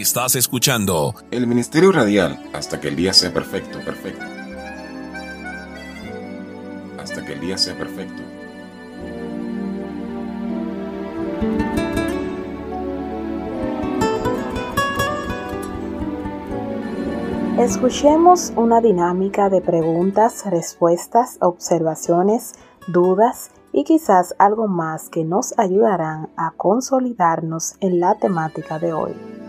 Estás escuchando el Ministerio Radial hasta que el día sea perfecto, perfecto. Hasta que el día sea perfecto. Escuchemos una dinámica de preguntas, respuestas, observaciones, dudas y quizás algo más que nos ayudarán a consolidarnos en la temática de hoy.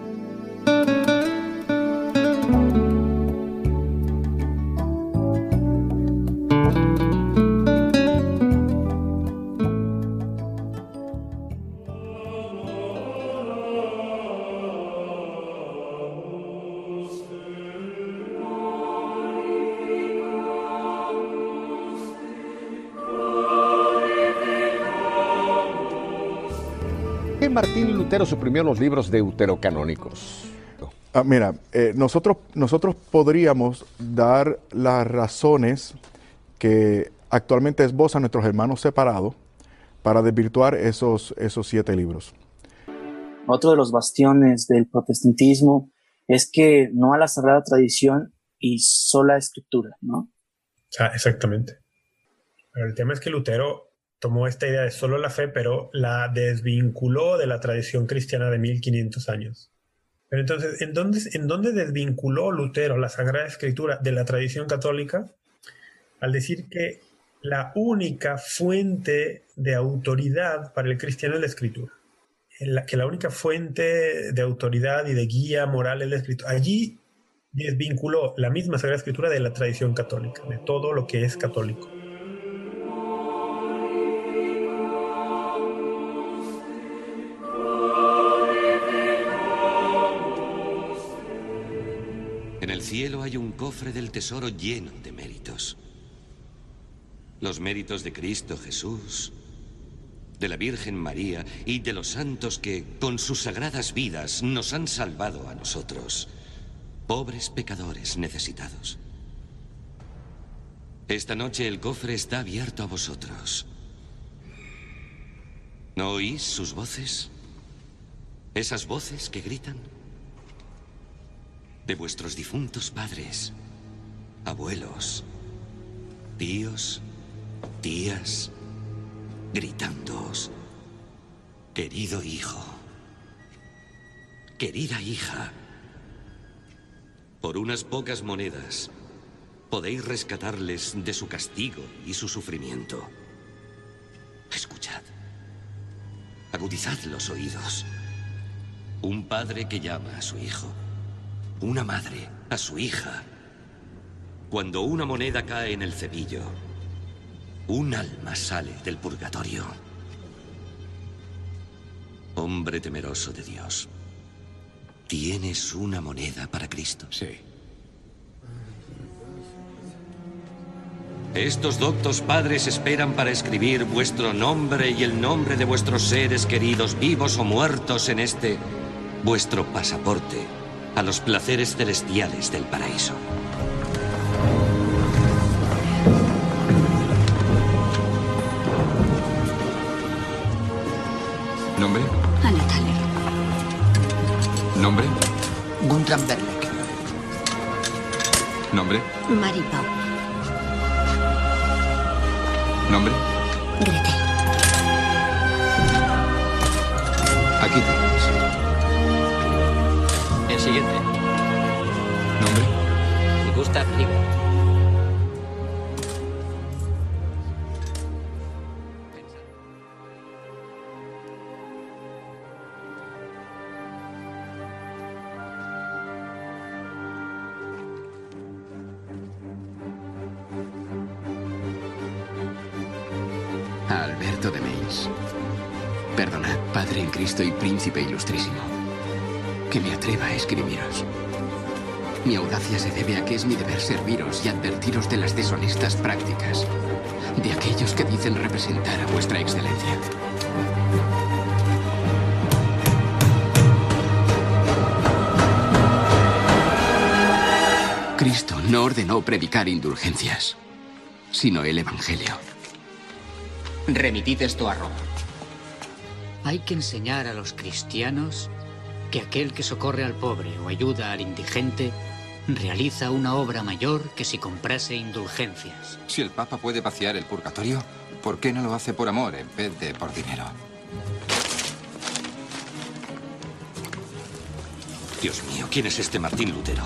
Lutero suprimió los libros deuterocanónicos? Ah, mira, eh, nosotros, nosotros podríamos dar las razones que actualmente esbozan nuestros hermanos separados para desvirtuar esos, esos siete libros. Otro de los bastiones del protestantismo es que no a la sagrada tradición y sola escritura, ¿no? exactamente. el tema es que Lutero tomó esta idea de solo la fe, pero la desvinculó de la tradición cristiana de 1500 años. Pero entonces, ¿en dónde, ¿en dónde desvinculó Lutero la Sagrada Escritura de la tradición católica? Al decir que la única fuente de autoridad para el cristiano es la Escritura. que la única fuente de autoridad y de guía moral es la Escritura. Allí desvinculó la misma Sagrada Escritura de la tradición católica, de todo lo que es católico. Un cofre del tesoro lleno de méritos. Los méritos de Cristo Jesús, de la Virgen María y de los santos que, con sus sagradas vidas, nos han salvado a nosotros, pobres pecadores necesitados. Esta noche el cofre está abierto a vosotros. ¿No oís sus voces? ¿Esas voces que gritan? De vuestros difuntos padres, abuelos, tíos, tías, gritándoos, querido hijo, querida hija, por unas pocas monedas podéis rescatarles de su castigo y su sufrimiento. Escuchad, agudizad los oídos. Un padre que llama a su hijo una madre a su hija. Cuando una moneda cae en el cebillo, un alma sale del purgatorio. Hombre temeroso de Dios, ¿tienes una moneda para Cristo? Sí. Estos doctos padres esperan para escribir vuestro nombre y el nombre de vuestros seres queridos, vivos o muertos en este, vuestro pasaporte a los placeres celestiales del paraíso. ¿Nombre? Anna Thaler. ¿Nombre? Guntram Berleck. ¿Nombre? Mari Pau. ¿Nombre? Gretel. Aquí siguiente. ¿Nombre? Gustav Liebert. Alberto de Meis. Perdonad, Padre en Cristo y Príncipe Ilustrísimo que me atreva a escribiros. Mi audacia se debe a que es mi deber serviros y advertiros de las deshonestas prácticas de aquellos que dicen representar a vuestra excelencia. Cristo no ordenó predicar indulgencias, sino el Evangelio. Remitid esto a Roma. Hay que enseñar a los cristianos que aquel que socorre al pobre o ayuda al indigente realiza una obra mayor que si comprase indulgencias. Si el Papa puede vaciar el purgatorio, ¿por qué no lo hace por amor en vez de por dinero? Dios mío, ¿quién es este Martín Lutero?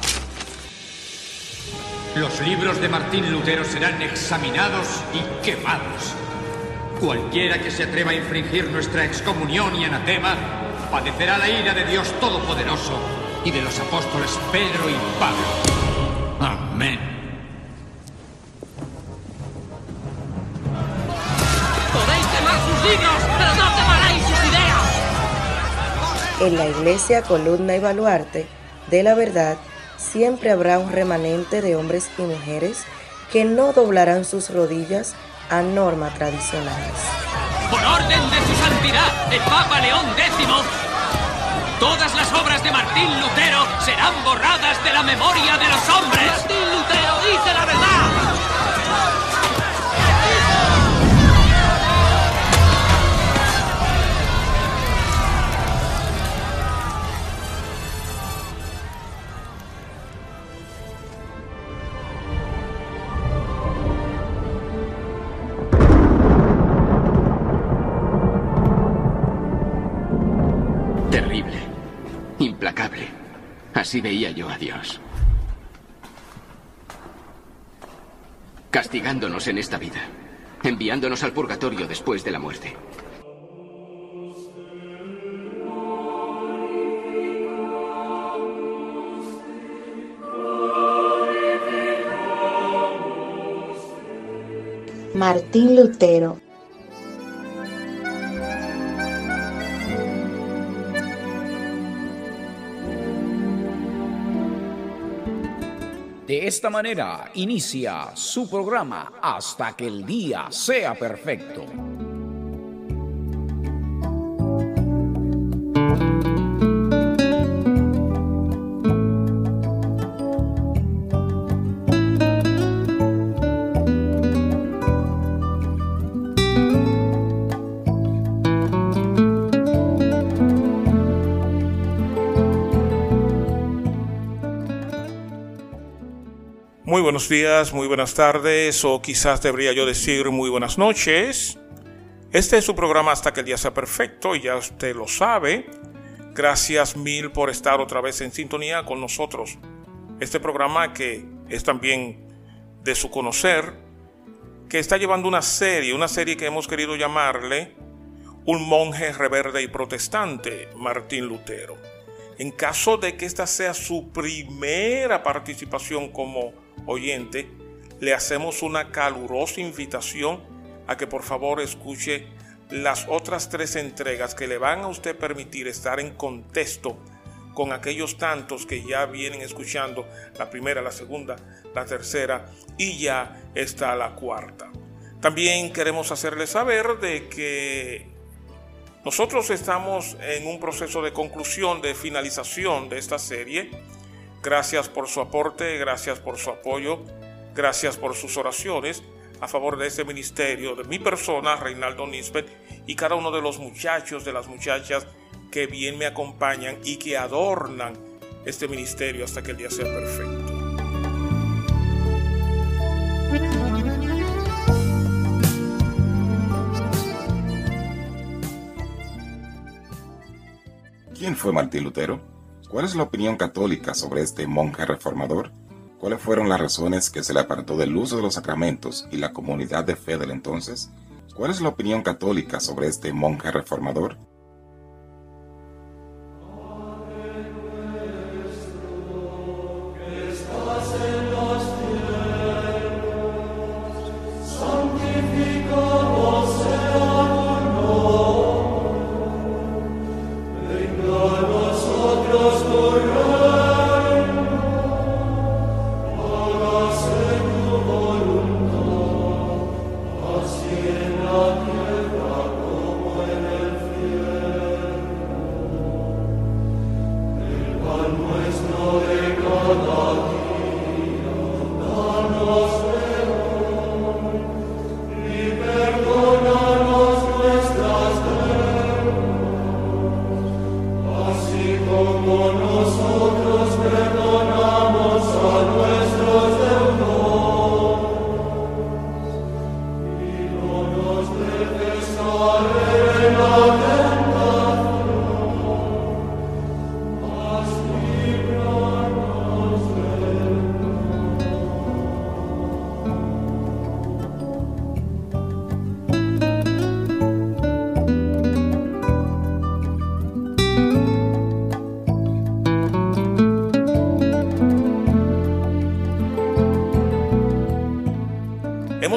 Los libros de Martín Lutero serán examinados y quemados. Cualquiera que se atreva a infringir nuestra excomunión y anatema padecerá la ira de Dios Todopoderoso y de los apóstoles Pedro y Pablo. Amén. Podéis quemar sus libros, pero no quemaréis sus ideas. En la iglesia columna y baluarte de la verdad siempre habrá un remanente de hombres y mujeres que no doblarán sus rodillas a normas tradicionales. Por orden de el Papa León X, todas las obras de Martín Lutero serán borradas de la memoria de los hombres. Martín Lutero dice la verdad. Así veía yo a Dios. Castigándonos en esta vida. Enviándonos al purgatorio después de la muerte. Martín Lutero De esta manera inicia su programa hasta que el día sea perfecto. Muy buenos días, muy buenas tardes, o quizás debería yo decir muy buenas noches. Este es su programa hasta que el día sea perfecto y ya usted lo sabe. Gracias mil por estar otra vez en sintonía con nosotros. Este programa que es también de su conocer, que está llevando una serie, una serie que hemos querido llamarle Un monje reverde y protestante, Martín Lutero. En caso de que esta sea su primera participación como oyente, le hacemos una calurosa invitación a que por favor escuche las otras tres entregas que le van a usted permitir estar en contexto con aquellos tantos que ya vienen escuchando la primera, la segunda, la tercera y ya está la cuarta. También queremos hacerle saber de que nosotros estamos en un proceso de conclusión, de finalización de esta serie. Gracias por su aporte, gracias por su apoyo, gracias por sus oraciones a favor de este ministerio, de mi persona, Reinaldo Nisbet, y cada uno de los muchachos, de las muchachas que bien me acompañan y que adornan este ministerio hasta que el día sea perfecto. ¿Quién fue Martín Lutero? ¿Cuál es la opinión católica sobre este monje reformador? ¿Cuáles fueron las razones que se le apartó del uso de los sacramentos y la comunidad de fe del entonces? ¿Cuál es la opinión católica sobre este monje reformador?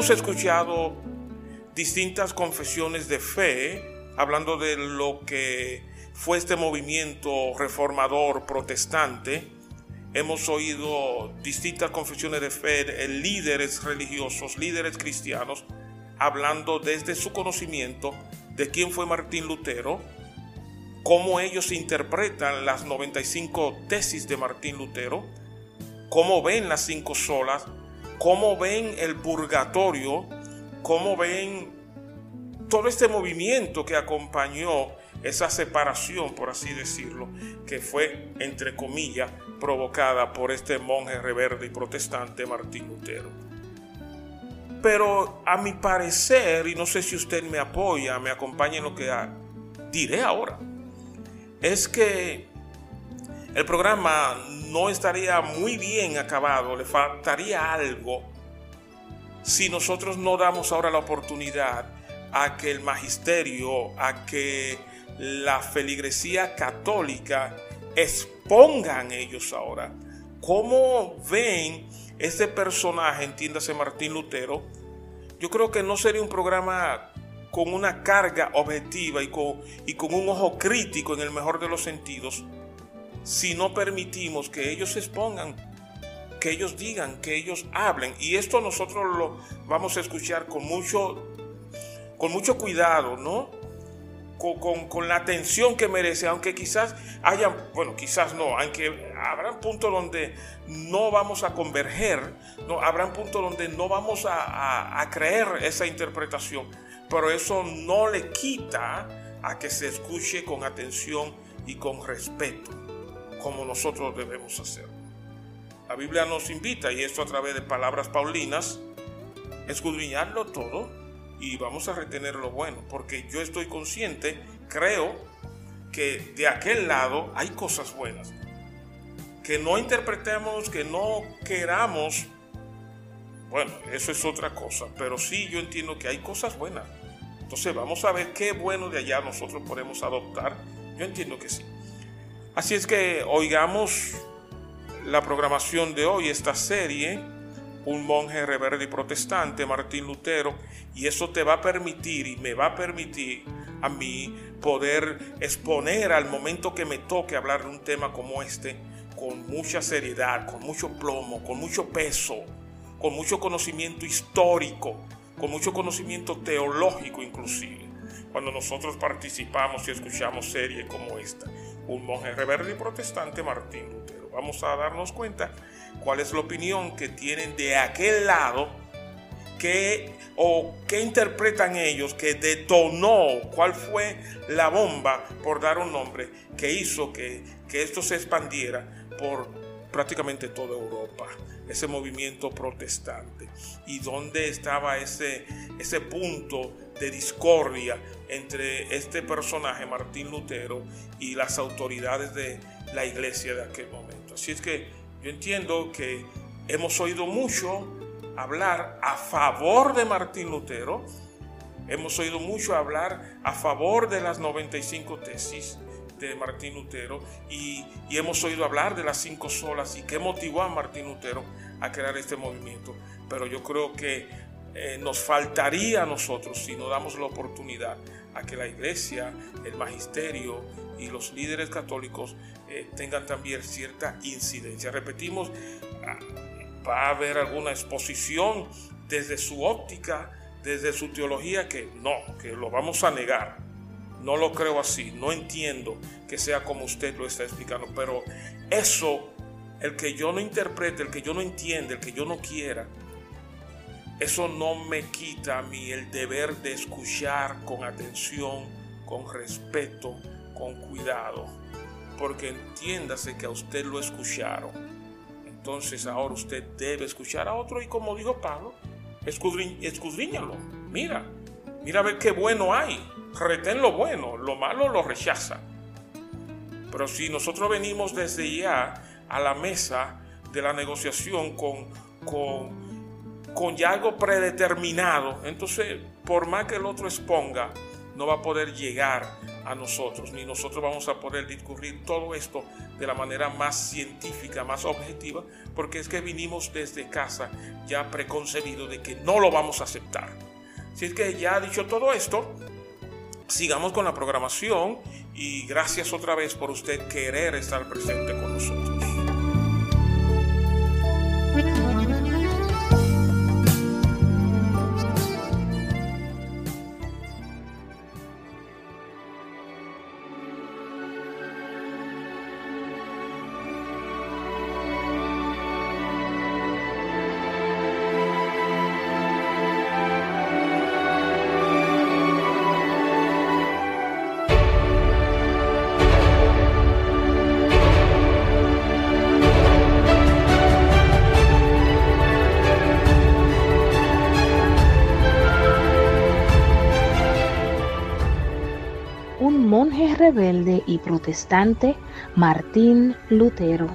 Hemos escuchado distintas confesiones de fe hablando de lo que fue este movimiento reformador protestante. Hemos oído distintas confesiones de fe, líderes religiosos, líderes cristianos, hablando desde su conocimiento de quién fue Martín Lutero, cómo ellos interpretan las 95 tesis de Martín Lutero, cómo ven las cinco solas, cómo ven el purgatorio, cómo ven todo este movimiento que acompañó esa separación, por así decirlo, que fue, entre comillas, provocada por este monje reverde y protestante Martín Lutero. Pero a mi parecer, y no sé si usted me apoya, me acompaña en lo que diré ahora, es que el programa no estaría muy bien acabado, le faltaría algo si nosotros no damos ahora la oportunidad a que el magisterio, a que la feligresía católica expongan ellos ahora. Cómo ven este personaje, entiéndase Martín Lutero, yo creo que no sería un programa con una carga objetiva y con, y con un ojo crítico en el mejor de los sentidos, si no permitimos que ellos expongan, que ellos digan, que ellos hablen. Y esto nosotros lo vamos a escuchar con mucho, con mucho cuidado, ¿no? Con, la atención que merece, aunque quizás haya, bueno, quizás no, aunque habrá puntos donde no vamos a converger, no, habrá puntos donde no vamos a, a creer esa interpretación, pero eso no le quita a que se escuche con atención y con respeto como nosotros debemos hacer. La Biblia nos invita, y esto a través de palabras paulinas, escudriñarlo todo y vamos a retener lo bueno, porque yo estoy consciente, creo que de aquel lado hay cosas buenas. Que no interpretemos, que no queramos, bueno, eso es otra cosa, pero sí yo entiendo que hay cosas buenas. Entonces vamos a ver qué bueno de allá nosotros podemos adoptar. Yo entiendo que sí. Así es que oigamos la programación de hoy, esta serie, un monje rebelde y protestante, Martín Lutero, y eso te va a permitir y me va a permitir a mí poder exponer al momento que me toque hablar de un tema como este con mucha seriedad, con mucho plomo, con mucho peso, con mucho conocimiento histórico, con mucho conocimiento teológico inclusive cuando nosotros participamos y escuchamos series como esta. Un monje rebelde y protestante, Martín Lutero. Vamos a darnos cuenta cuál es la opinión que tienen de aquel lado que, o qué interpretan ellos que detonó, cuál fue la bomba, por dar un nombre, que hizo que, que esto se expandiera por prácticamente toda Europa, ese movimiento protestante. ¿Y dónde estaba ese, ese punto de discordia entre este personaje, Martín Lutero, y las autoridades de la iglesia de aquel momento. Así es que yo entiendo que hemos oído mucho hablar a favor de Martín Lutero, hemos oído mucho hablar a favor de las 95 tesis de Martín Lutero y, y hemos oído hablar de las cinco solas y qué motivó a Martín Lutero a crear este movimiento. Pero yo creo que eh, nos faltaría a nosotros si no damos la oportunidad a que la iglesia, el magisterio y los líderes católicos eh, tengan también cierta incidencia. Repetimos, ah, va a haber alguna exposición desde su óptica, desde su teología, que no, que lo vamos a negar. No lo creo así, no entiendo que sea como usted lo está explicando, pero eso, el que yo no interprete, el que yo no entienda, el que yo no quiera, eso no me quita a mí el deber de escuchar con atención, con respeto, con cuidado. Porque entiéndase que a usted lo escucharon. Entonces ahora usted debe escuchar a otro y como dijo Pablo, escudriñalo. Mira, mira a ver qué bueno hay. Retén lo bueno, lo malo lo rechaza. Pero si nosotros venimos desde ya a la mesa de la negociación con, con con algo predeterminado, entonces por más que el otro exponga, no va a poder llegar a nosotros, ni nosotros vamos a poder discurrir todo esto de la manera más científica, más objetiva, porque es que vinimos desde casa ya preconcebido de que no lo vamos a aceptar. Si es que ya dicho todo esto, sigamos con la programación y gracias otra vez por usted querer estar presente con nosotros. Protestante Martín Lutero.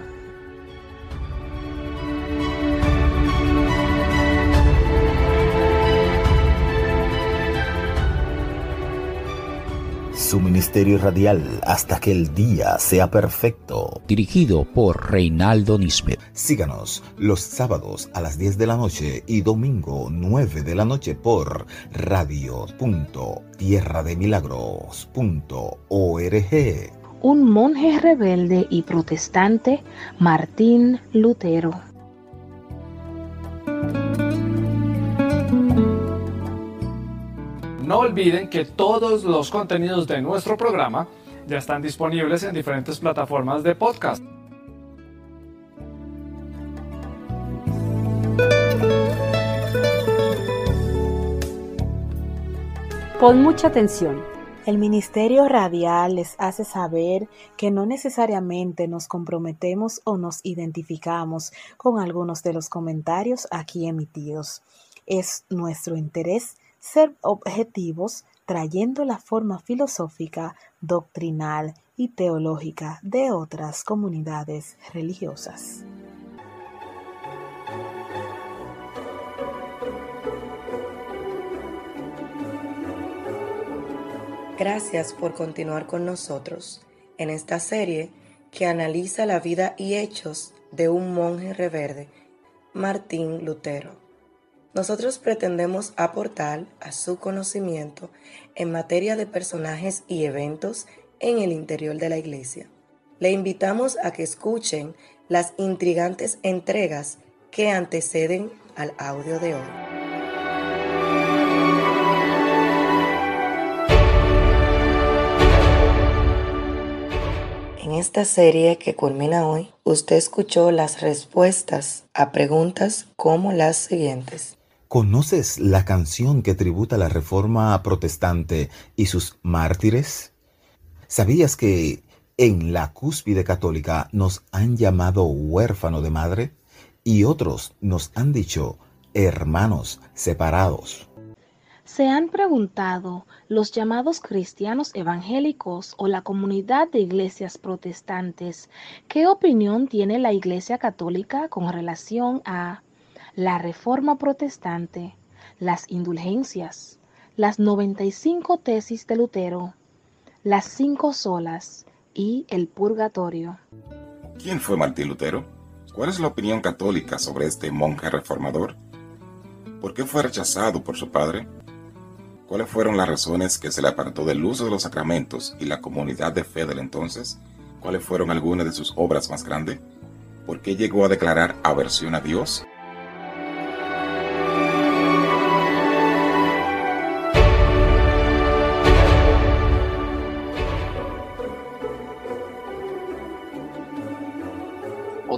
Su ministerio radial hasta que el día sea perfecto. Dirigido por Reinaldo Nisbet. Síganos los sábados a las 10 de la noche y domingo 9 de la noche por radio.tierrademilagros.org. Un monje rebelde y protestante, Martín Lutero. No olviden que todos los contenidos de nuestro programa ya están disponibles en diferentes plataformas de podcast. Pon mucha atención. El Ministerio Radial les hace saber que no necesariamente nos comprometemos o nos identificamos con algunos de los comentarios aquí emitidos. Es nuestro interés ser objetivos trayendo la forma filosófica, doctrinal y teológica de otras comunidades religiosas. Gracias por continuar con nosotros en esta serie que analiza la vida y hechos de un monje reverde, Martín Lutero. Nosotros pretendemos aportar a su conocimiento en materia de personajes y eventos en el interior de la iglesia. Le invitamos a que escuchen las intrigantes entregas que anteceden al audio de hoy. En esta serie que culmina hoy, usted escuchó las respuestas a preguntas como las siguientes. ¿Conoces la canción que tributa la Reforma Protestante y sus mártires? ¿Sabías que en la cúspide católica nos han llamado huérfano de madre y otros nos han dicho hermanos separados? ¿Se han preguntado los llamados cristianos evangélicos o la comunidad de iglesias protestantes qué opinión tiene la Iglesia Católica con relación a la reforma protestante, las indulgencias, las 95 tesis de Lutero, las cinco solas y el purgatorio. ¿Quién fue Martín Lutero? ¿Cuál es la opinión católica sobre este monje reformador? ¿Por qué fue rechazado por su padre? ¿Cuáles fueron las razones que se le apartó del uso de los sacramentos y la comunidad de fe del entonces? ¿Cuáles fueron algunas de sus obras más grandes? ¿Por qué llegó a declarar aversión a Dios?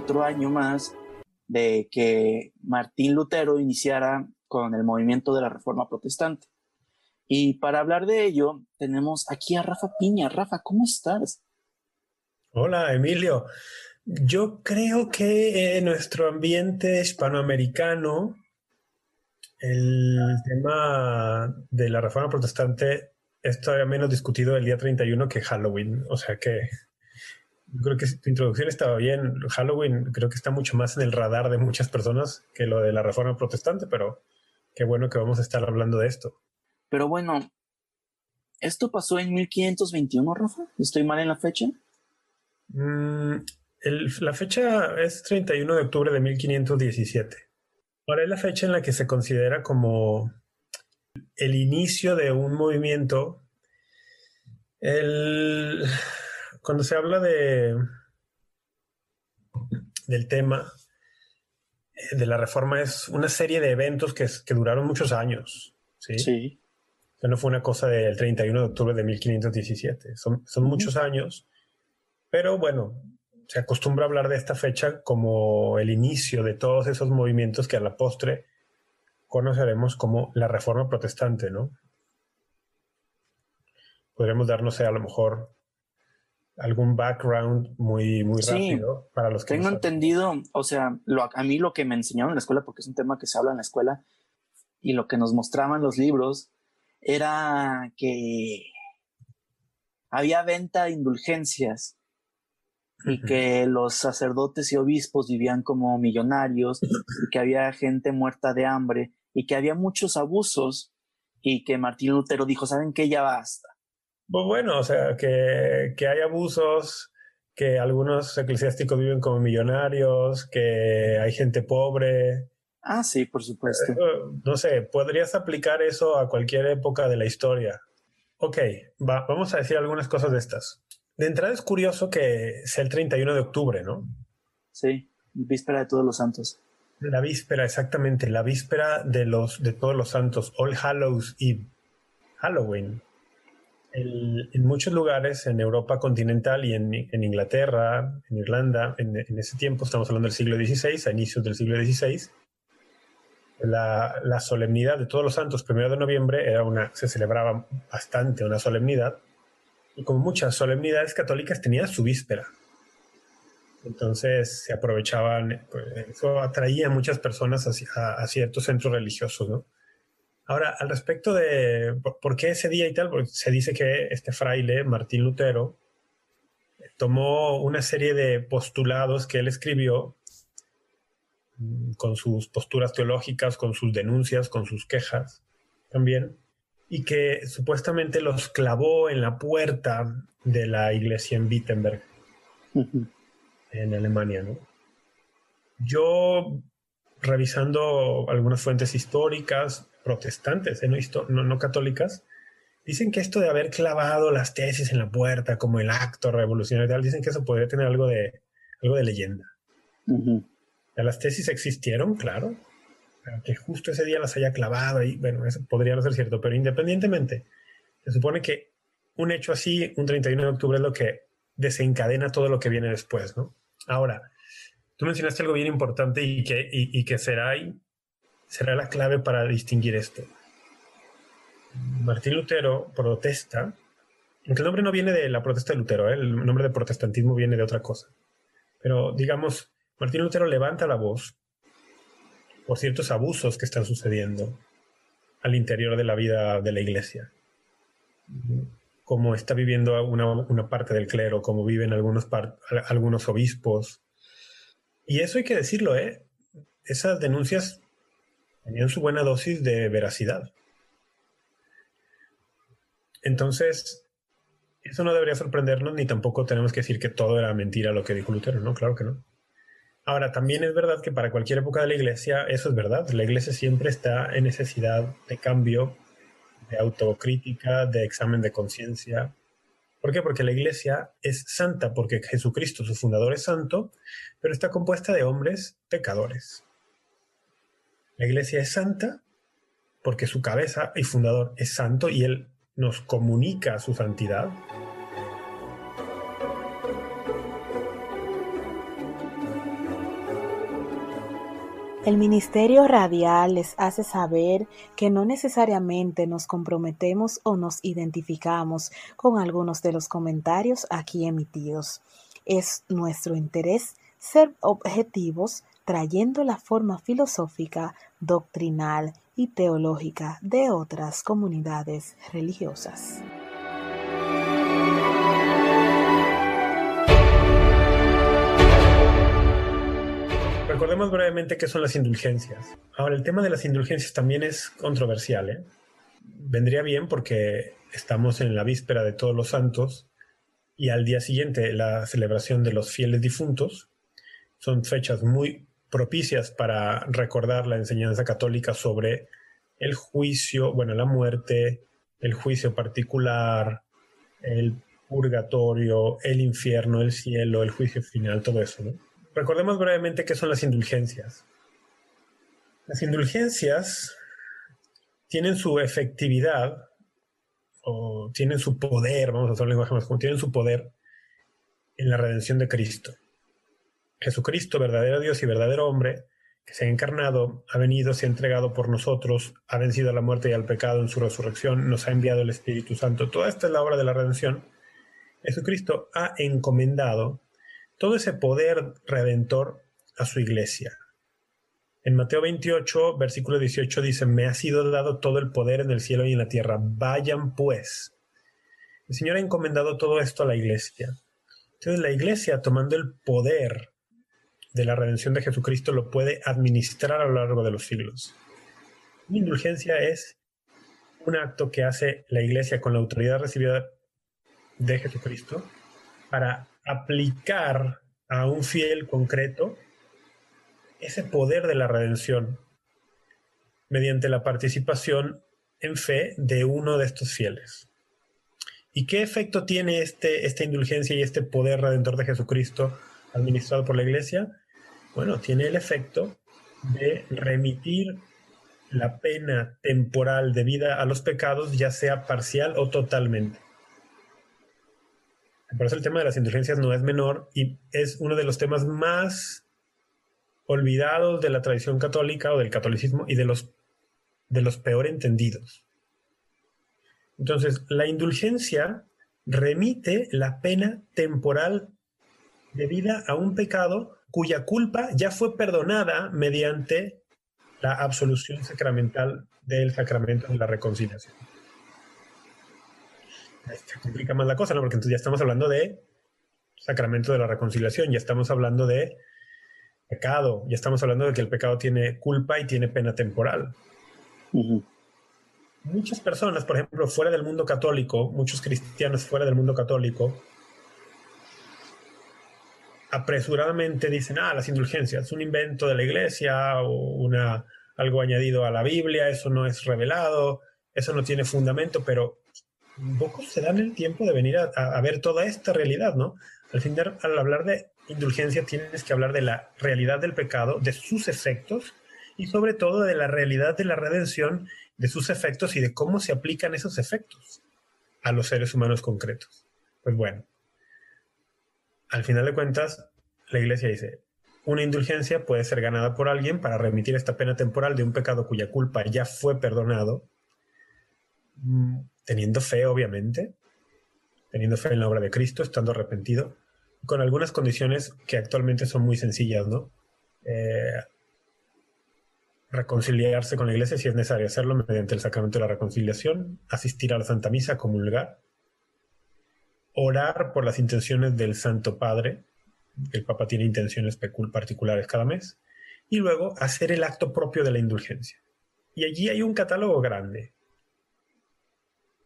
otro año más de que Martín Lutero iniciara con el movimiento de la Reforma Protestante. Y para hablar de ello, tenemos aquí a Rafa Piña. Rafa, ¿cómo estás? Hola, Emilio. Yo creo que en nuestro ambiente hispanoamericano, el tema de la Reforma Protestante es todavía menos discutido el día 31 que Halloween. O sea que creo que tu introducción estaba bien. Halloween creo que está mucho más en el radar de muchas personas que lo de la reforma protestante, pero qué bueno que vamos a estar hablando de esto. Pero bueno, ¿esto pasó en 1521, Rafa? ¿Estoy mal en la fecha? Mm, la fecha es 31 de octubre de 1517. Ahora es la fecha en la que se considera como el inicio de un movimiento. cuando se habla de del tema de la reforma es una serie de eventos que, duraron muchos años. Sí. sí. No fue una cosa del 31 de octubre de 1517. Son, son muchos años. Pero bueno, se acostumbra a hablar de esta fecha como el inicio de todos esos movimientos que a la postre conoceremos como la Reforma Protestante, ¿no? Podremos darnos a lo mejor algún background muy, muy rápido para los que... Tengo entendido, o sea, a mí lo que me enseñaron en la escuela, porque es un tema que se habla en la escuela, y lo que nos mostraban los libros, era que había venta de indulgencias y que los sacerdotes y obispos vivían como millonarios y que había gente muerta de hambre y que había muchos abusos y que Martín Lutero dijo, ¿saben qué? Ya basta. Pues bueno, o sea, que, que hay abusos, que algunos eclesiásticos viven como millonarios, que hay gente pobre. Ah, sí, por supuesto. Eh, no sé, podrías aplicar eso a cualquier época de la historia. Ok, va, vamos a decir algunas cosas de estas. De entrada es curioso que sea el 31 de octubre, ¿no? Sí, víspera de todos los santos. La víspera, exactamente, la víspera de, los, de todos los santos, All Hallows Eve, Halloween. en muchos lugares en Europa continental y en, Inglaterra, en Irlanda, en, ese tiempo, estamos hablando del siglo XVI, a inicios del siglo XVI, la, solemnidad de todos los santos, primero de noviembre, era una, se celebraba bastante una solemnidad, y como muchas solemnidades católicas tenía su víspera. Entonces se aprovechaban, pues, eso atraía a muchas personas a, ciertos centros religiosos, ¿no? Ahora, al respecto de por, qué ese día y tal, porque se dice que este fraile, Martín Lutero, tomó una serie de postulados que él escribió con sus posturas teológicas, con sus denuncias, con sus quejas también, y que supuestamente los clavó en la puerta de la iglesia en Wittenberg, en Alemania. ¿no? Yo, revisando algunas fuentes históricas protestantes, ¿eh? no, no, católicas, dicen que esto de haber clavado las tesis en la puerta como el acto revolucionario, dicen que eso podría tener algo de, algo de leyenda. Las tesis existieron, claro, que justo ese día las haya clavado y bueno, eso podría no ser cierto, pero independientemente, se supone que un hecho así, un 31 de octubre, es lo que desencadena todo lo que viene después, ¿no? Ahora, tú mencionaste algo bien importante y que, y, que será, será la clave para distinguir esto. Martín Lutero protesta, aunque el nombre no viene de la protesta de Lutero, ¿eh? el nombre de protestantismo viene de otra cosa. Pero digamos, Martín Lutero levanta la voz por ciertos abusos que están sucediendo al interior de la vida de la iglesia. Como está viviendo una, parte del clero, como viven algunos, algunos obispos. Y eso hay que decirlo, ¿eh? Esas denuncias tenían su buena dosis de veracidad. Entonces, eso no debería sorprendernos, ni tampoco tenemos que decir que todo era mentira lo que dijo Lutero, ¿no? Claro que no. Ahora, también es verdad que para cualquier época de la iglesia eso es verdad. La iglesia siempre está en necesidad de cambio, de autocrítica, de examen de conciencia. ¿Por qué? Porque la iglesia es santa, porque Jesucristo, su fundador, es santo, pero está compuesta de hombres pecadores. La iglesia es santa porque su cabeza y fundador es santo y él nos comunica su santidad El Ministerio Radial les hace saber que no necesariamente nos comprometemos o nos identificamos con algunos de los comentarios aquí emitidos. Es nuestro interés ser objetivos trayendo la forma filosófica, doctrinal y teológica de otras comunidades religiosas. Recordemos brevemente qué son las indulgencias. Ahora, el tema de las indulgencias también es controversial. ¿eh? Vendría bien porque estamos en la víspera de todos los santos y al día siguiente la celebración de los fieles difuntos. Son fechas muy propicias para recordar la enseñanza católica sobre el juicio, bueno, la muerte, el juicio particular, el purgatorio, el infierno, el cielo, el juicio final, todo eso. Recordemos brevemente qué son las indulgencias. Las indulgencias tienen su efectividad o tienen su poder, vamos a usar un lenguaje más común, tienen su poder en la redención de Cristo. Jesucristo, verdadero Dios y verdadero hombre, que se ha encarnado, ha venido, se ha entregado por nosotros, ha vencido a la muerte y al pecado en su resurrección, nos ha enviado el Espíritu Santo. Toda esta es la obra de la redención. Jesucristo ha encomendado todo ese poder redentor a su iglesia. En Mateo 28, versículo 18 dice, me ha sido dado todo el poder en el cielo y en la tierra. Vayan pues. El Señor ha encomendado todo esto a la iglesia. Entonces la iglesia, tomando el poder de la redención de Jesucristo, lo puede administrar a lo largo de los siglos. Una indulgencia es un acto que hace la iglesia con la autoridad recibida de Jesucristo para aplicar a un fiel concreto ese poder de la redención mediante la participación en fe de uno de estos fieles. ¿Y qué efecto tiene este, esta indulgencia y este poder redentor de Jesucristo administrado por la Iglesia? Bueno, tiene el efecto de remitir la pena temporal debida a los pecados, ya sea parcial o totalmente. Por eso el tema de las indulgencias no es menor y es uno de los temas más olvidados de la tradición católica o del catolicismo y de los, de los peor entendidos. Entonces, la indulgencia remite la pena temporal debida a un pecado cuya culpa ya fue perdonada mediante la absolución sacramental del sacramento de la reconciliación. Se complica más la cosa, ¿no? Porque entonces ya estamos hablando de sacramento de la reconciliación, ya estamos hablando de pecado. Ya estamos hablando de que el pecado tiene culpa y tiene pena temporal. Muchas personas, por ejemplo, fuera del mundo católico, muchos cristianos fuera del mundo católico, apresuradamente dicen, ah, las indulgencias, un invento de la iglesia o una, algo añadido a la Biblia, eso no es revelado, eso no tiene fundamento, pero pocos se dan el tiempo de venir a, ver toda esta realidad, ¿no? Al, final, al hablar de indulgencia tienes que hablar de la realidad del pecado, de sus efectos y sobre todo de la realidad de la redención, de sus efectos y de cómo se aplican esos efectos a los seres humanos concretos. Pues bueno, al final de cuentas, la iglesia dice, una indulgencia puede ser ganada por alguien para remitir esta pena temporal de un pecado cuya culpa ya fue perdonado, mm, teniendo fe, obviamente, teniendo fe en la obra de Cristo, estando arrepentido, con algunas condiciones que actualmente son muy sencillas, ¿no? Eh, reconciliarse con la iglesia si es necesario hacerlo mediante el sacramento de la reconciliación, asistir a la Santa Misa, comulgar, orar por las intenciones del Santo Padre, el Papa tiene intenciones particulares cada mes, y luego hacer el acto propio de la indulgencia. Y allí hay un catálogo grande.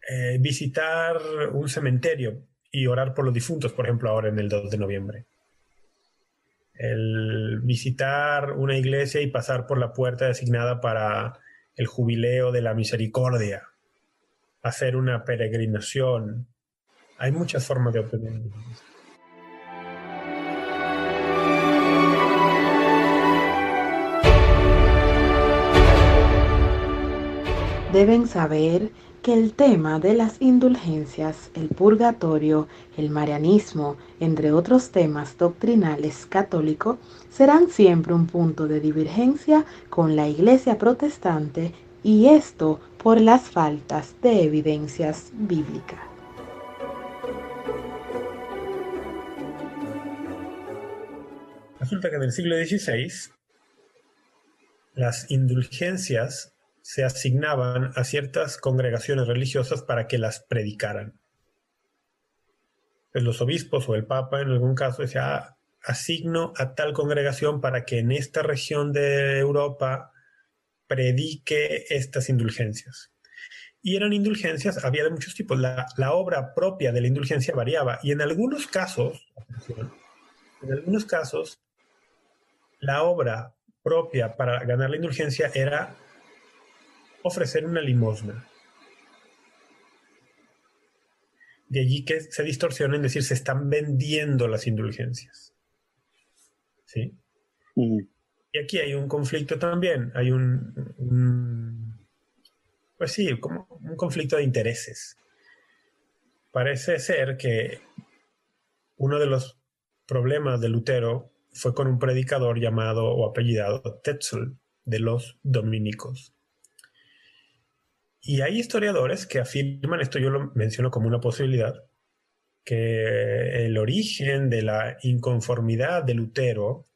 Eh, visitar un cementerio, y orar por los difuntos, por ejemplo, ahora en el 2 de noviembre. El visitar una iglesia y pasar por la puerta designada para el jubileo de la misericordia. Hacer una peregrinación. Hay muchas formas de obtener. Deben saber que el tema de las indulgencias, el purgatorio, el marianismo, entre otros temas doctrinales católicos, serán siempre un punto de divergencia con la Iglesia protestante y esto por las faltas de evidencias bíblicas. Resulta que en el siglo XVI las indulgencias se asignaban a ciertas congregaciones religiosas para que las predicaran. Pues los obispos o el papa en algún caso decía, ah, asigno a tal congregación para que en esta región de Europa predique estas indulgencias. Y eran indulgencias, había de muchos tipos. La, la obra propia de la indulgencia variaba y en algunos casos, en algunos casos, la obra propia para ganar la indulgencia era ofrecer una limosna. De allí que se distorsiona en decir se están vendiendo las indulgencias. ¿Sí? Y aquí hay un conflicto también, hay un, un, pues sí, como un conflicto de intereses. Parece ser que uno de los problemas de Lutero fue con un predicador llamado o apellidado Tetzel de los dominicos. Y hay historiadores que afirman, esto yo lo menciono como una posibilidad, que el origen de la inconformidad de Lutero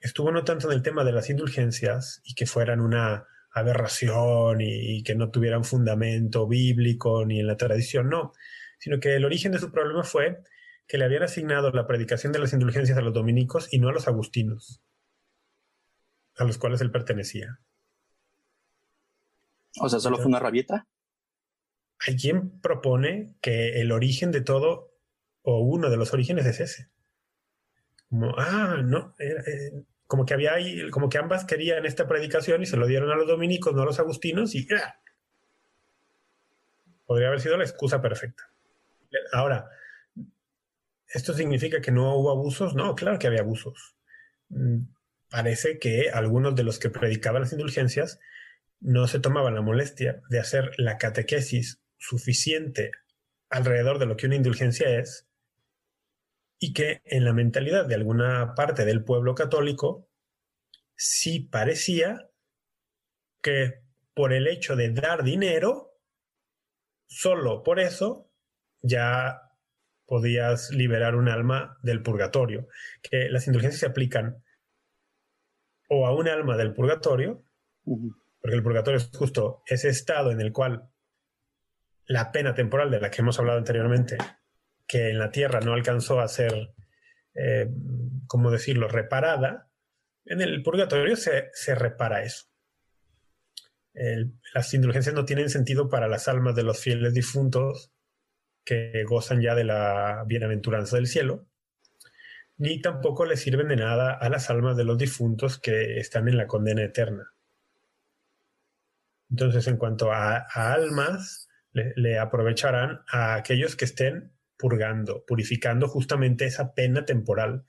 estuvo no tanto en el tema de las indulgencias y que fueran una aberración y, que no tuvieran fundamento bíblico ni en la tradición, no, sino que el origen de su problema fue que le habían asignado la predicación de las indulgencias a los dominicos y no a los agustinos, a los cuales él pertenecía. O sea, solo fue una rabieta. Hay quien propone que el origen de todo, o uno de los orígenes es ese. Como, ah, no, eh, como que había como que ambas querían esta predicación y se lo dieron a los dominicos, no a los agustinos, y ¡ah! podría haber sido la excusa perfecta. Ahora, ¿esto significa que no hubo abusos? No, claro que había abusos. Mm, parece que algunos de los que predicaban las indulgencias no se tomaban la molestia de hacer la catequesis suficiente alrededor de lo que una indulgencia es y que en la mentalidad de alguna parte del pueblo católico sí parecía que por el hecho de dar dinero, solo por eso ya podías liberar un alma del purgatorio, que las indulgencias se aplican o a un alma del purgatorio, porque el purgatorio es justo ese estado en el cual la pena temporal de la que hemos hablado anteriormente, que en la tierra no alcanzó a ser, eh, ¿cómo decirlo?, reparada, en el purgatorio se, repara eso. las indulgencias no tienen sentido para las almas de los fieles difuntos que gozan ya de la bienaventuranza del cielo, ni tampoco le sirven de nada a las almas de los difuntos que están en la condena eterna. Entonces, en cuanto a, almas, le, aprovecharán a aquellos que estén purgando, purificando justamente esa pena temporal.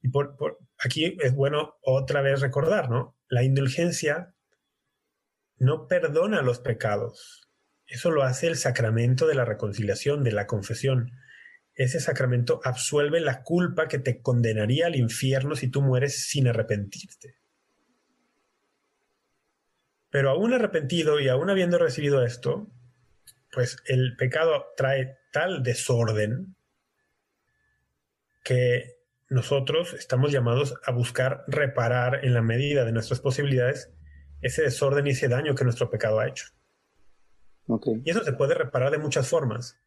Y por, aquí es bueno otra vez recordar, ¿no? La indulgencia no perdona los pecados. Eso lo hace el sacramento de la reconciliación, de la confesión. Ese sacramento absuelve la culpa que te condenaría al infierno si tú mueres sin arrepentirte. Pero aún arrepentido y aún habiendo recibido esto, pues el pecado trae tal desorden que nosotros estamos llamados a buscar reparar en la medida de nuestras posibilidades ese desorden y ese daño que nuestro pecado ha hecho. Y eso se puede reparar de muchas formas.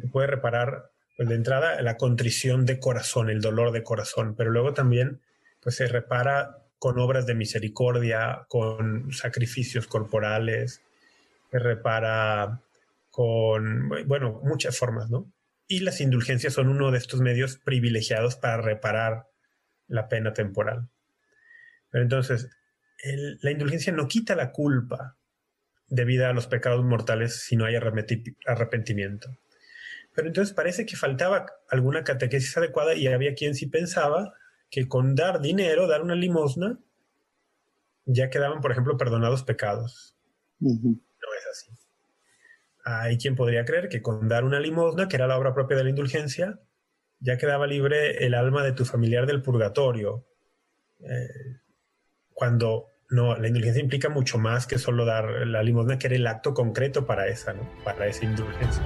Se puede reparar, pues de entrada, la contrición de corazón, el dolor de corazón, pero luego también pues, se repara con obras de misericordia, con sacrificios corporales, que repara con, bueno, muchas formas, ¿no? Y las indulgencias son uno de estos medios privilegiados para reparar la pena temporal. Pero entonces, la indulgencia no quita la culpa debida a los pecados mortales si no hay arrepentimiento. Pero entonces parece que faltaba alguna catequesis adecuada y había quien sí pensaba que con dar dinero, dar una limosna, ya quedaban, por ejemplo, perdonados pecados. No es así. Hay quien podría creer que con dar una limosna, que era la obra propia de la indulgencia, ya quedaba libre el alma de tu familiar del purgatorio. Eh, cuando no, la indulgencia implica mucho más que solo dar la limosna, que era el acto concreto para esa, ¿no? Para esa indulgencia.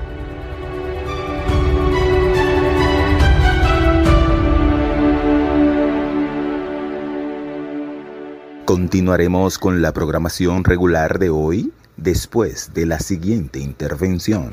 Continuaremos con la programación regular de hoy después de la siguiente intervención.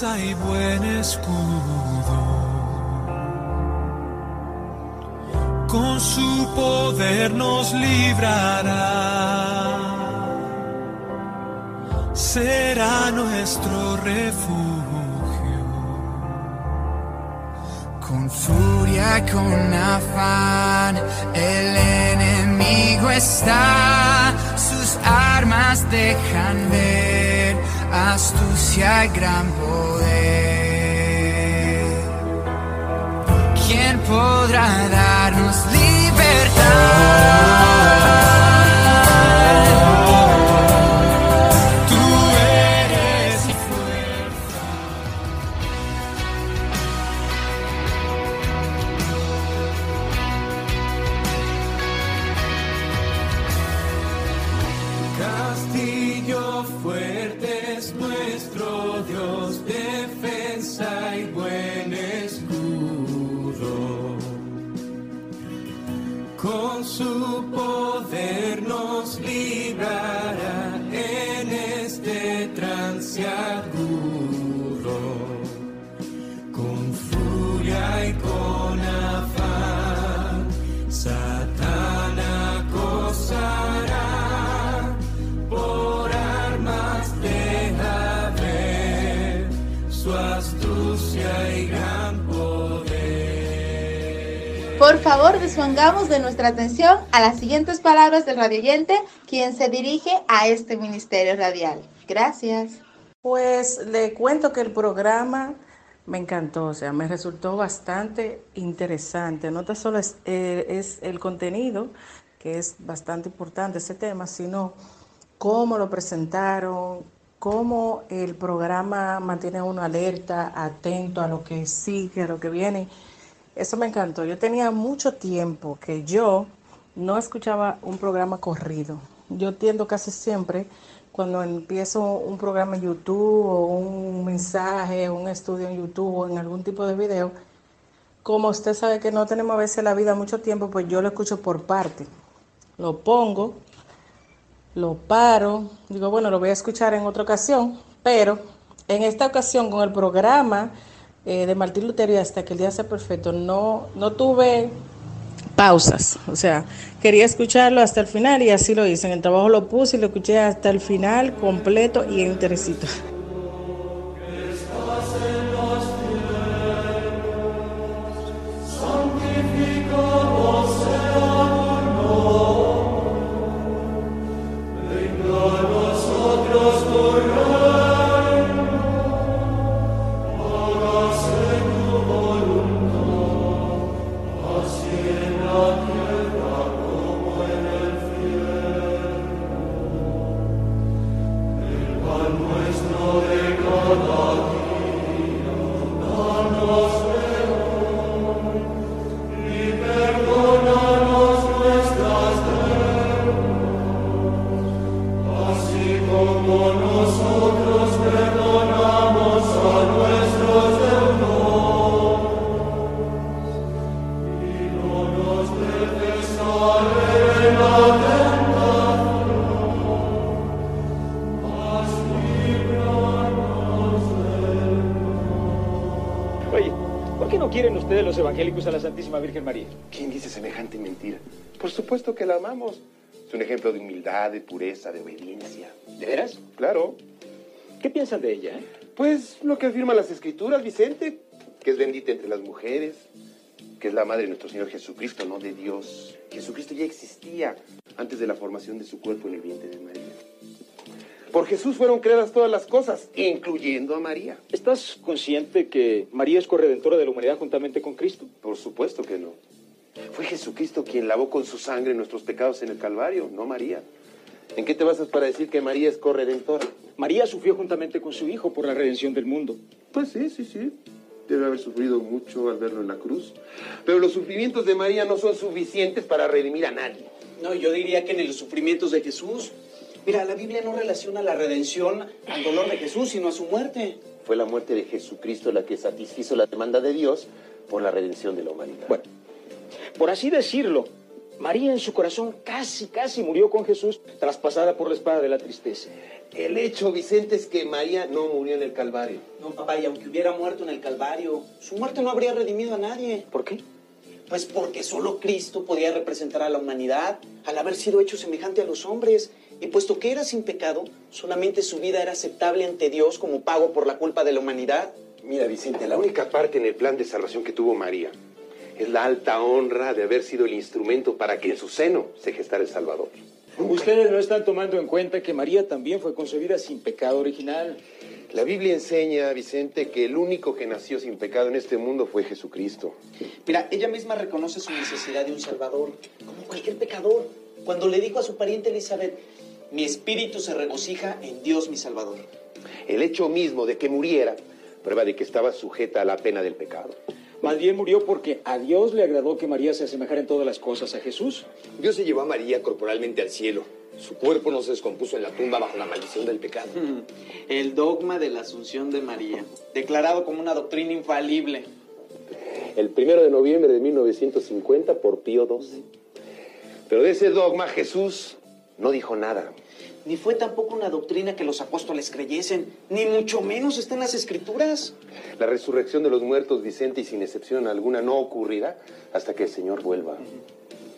Y buen escudo. Con su poder nos librará, será nuestro refugio. Con furia, con afán, el enemigo está, sus armas dejan ver astucia y gran poder. Podrá darnos libertad? Por favor, dispongamos de nuestra atención a las siguientes palabras del radioyente, quien se dirige a este ministerio radial. Gracias. Pues le cuento que el programa me encantó, o sea, me resultó bastante interesante. No tan solo eh, es el contenido, que es bastante importante ese tema, sino cómo lo presentaron, cómo el programa mantiene a uno alerta, atento a lo que sigue, a lo que viene. Eso me encantó. Yo tenía mucho tiempo que yo no escuchaba un programa corrido. Yo tiendo casi siempre cuando empiezo un programa en YouTube o un mensaje, un estudio en YouTube o en algún tipo de video, como usted sabe que no tenemos a veces la vida mucho tiempo, pues yo lo escucho por parte. Lo pongo, lo paro, digo, bueno, lo voy a escuchar en otra ocasión, pero en esta ocasión con el programa eh, de Martín Lutero y hasta que el día sea perfecto, no, no tuve pausas, o sea, quería escucharlo hasta el final y así lo hice. En el trabajo lo puse y lo escuché hasta el final completo y enterecito. Santísima Virgen María? ¿Quién dice semejante mentira? Por supuesto que la amamos. Es un ejemplo de humildad, de pureza, de obediencia. ¿De veras? Claro. ¿Qué piensan de ella? eh? Pues lo que afirman las escrituras, Vicente, que es bendita entre las mujeres, que es la madre de nuestro Señor Jesucristo, no de Dios. Jesucristo ya existía antes de la formación de su cuerpo en el vientre de María. Por Jesús fueron creadas todas las cosas, incluyendo a María. ¿Estás consciente que María es corredentora de la humanidad juntamente con Cristo? Por supuesto que no. Fue Jesucristo quien lavó con su sangre nuestros pecados en el Calvario, no María. ¿En qué te basas para decir que María es corredentora? María sufrió juntamente con su hijo por la redención del mundo. Pues sí, sí, sí. Debe haber sufrido mucho al verlo en la cruz. Pero los sufrimientos de María no son suficientes para redimir a nadie. No, yo diría que en los sufrimientos de Jesús. Mira, la Biblia no relaciona la redención al dolor de Jesús, sino a su muerte. Fue la muerte de Jesucristo la que satisfizo la demanda de Dios por la redención de la humanidad. Bueno, por así decirlo, María en su corazón casi, casi murió con Jesús, traspasada por la espada de la tristeza. El hecho, Vicente, es que María no murió en el Calvario. No, papá, y aunque hubiera muerto en el Calvario, su muerte no habría redimido a nadie. ¿Por qué? Pues porque solo Cristo podía representar a la humanidad al haber sido hecho semejante a los hombres. Y puesto que era sin pecado, solamente su vida era aceptable ante Dios como pago por la culpa de la humanidad. Mira, Vicente, la única parte en el plan de salvación que tuvo María es la alta honra de haber sido el instrumento para que en su seno se gestara el Salvador. Ustedes no están tomando en cuenta que María también fue concebida sin pecado original. La Biblia enseña, Vicente, que el único que nació sin pecado en este mundo fue Jesucristo. Mira, ella misma reconoce su necesidad de un Salvador, como cualquier pecador. Cuando le dijo a su pariente Elizabeth, mi espíritu se regocija en Dios mi Salvador. El hecho mismo de que muriera, prueba de que estaba sujeta a la pena del pecado. Más bien murió porque a Dios le agradó que María se asemejara en todas las cosas a Jesús. Dios se llevó a María corporalmente al cielo. Su cuerpo no se descompuso en la tumba bajo la maldición del pecado. El dogma de la Asunción de María, declarado como una doctrina infalible. El primero de noviembre de 1950 por Pío XII. Pero de ese dogma Jesús no dijo nada. Ni fue tampoco una doctrina que los apóstoles creyesen, ni mucho menos está en las escrituras. La resurrección de los muertos, Vicente, y sin excepción alguna, no ocurrirá hasta que el Señor vuelva.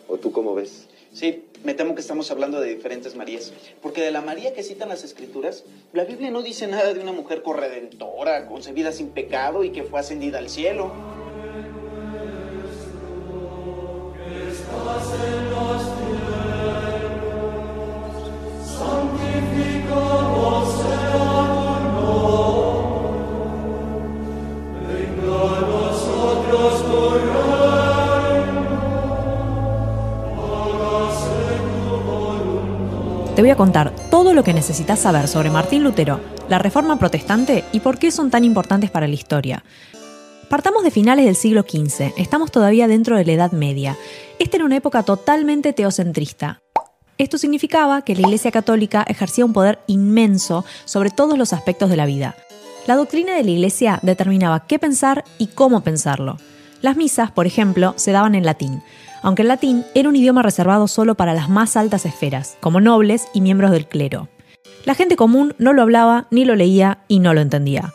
¿O tú cómo ves? Sí, me temo que estamos hablando de diferentes Marías. Porque de la María que citan las escrituras, la Biblia no dice nada de una mujer corredentora, concebida sin pecado y que fue ascendida al cielo. Voy a contar todo lo que necesitas saber sobre Martín Lutero, la Reforma Protestante y por qué son tan importantes para la historia. Partamos de finales del siglo XV, estamos todavía dentro de la Edad Media. Esta era una época totalmente teocentrista. Esto significaba que la Iglesia Católica ejercía un poder inmenso sobre todos los aspectos de la vida. La doctrina de la Iglesia determinaba qué pensar y cómo pensarlo. Las misas, por ejemplo, se daban en latín, aunque el latín era un idioma reservado solo para las más altas esferas, como nobles y miembros del clero. La gente común no lo hablaba, ni lo leía y no lo entendía.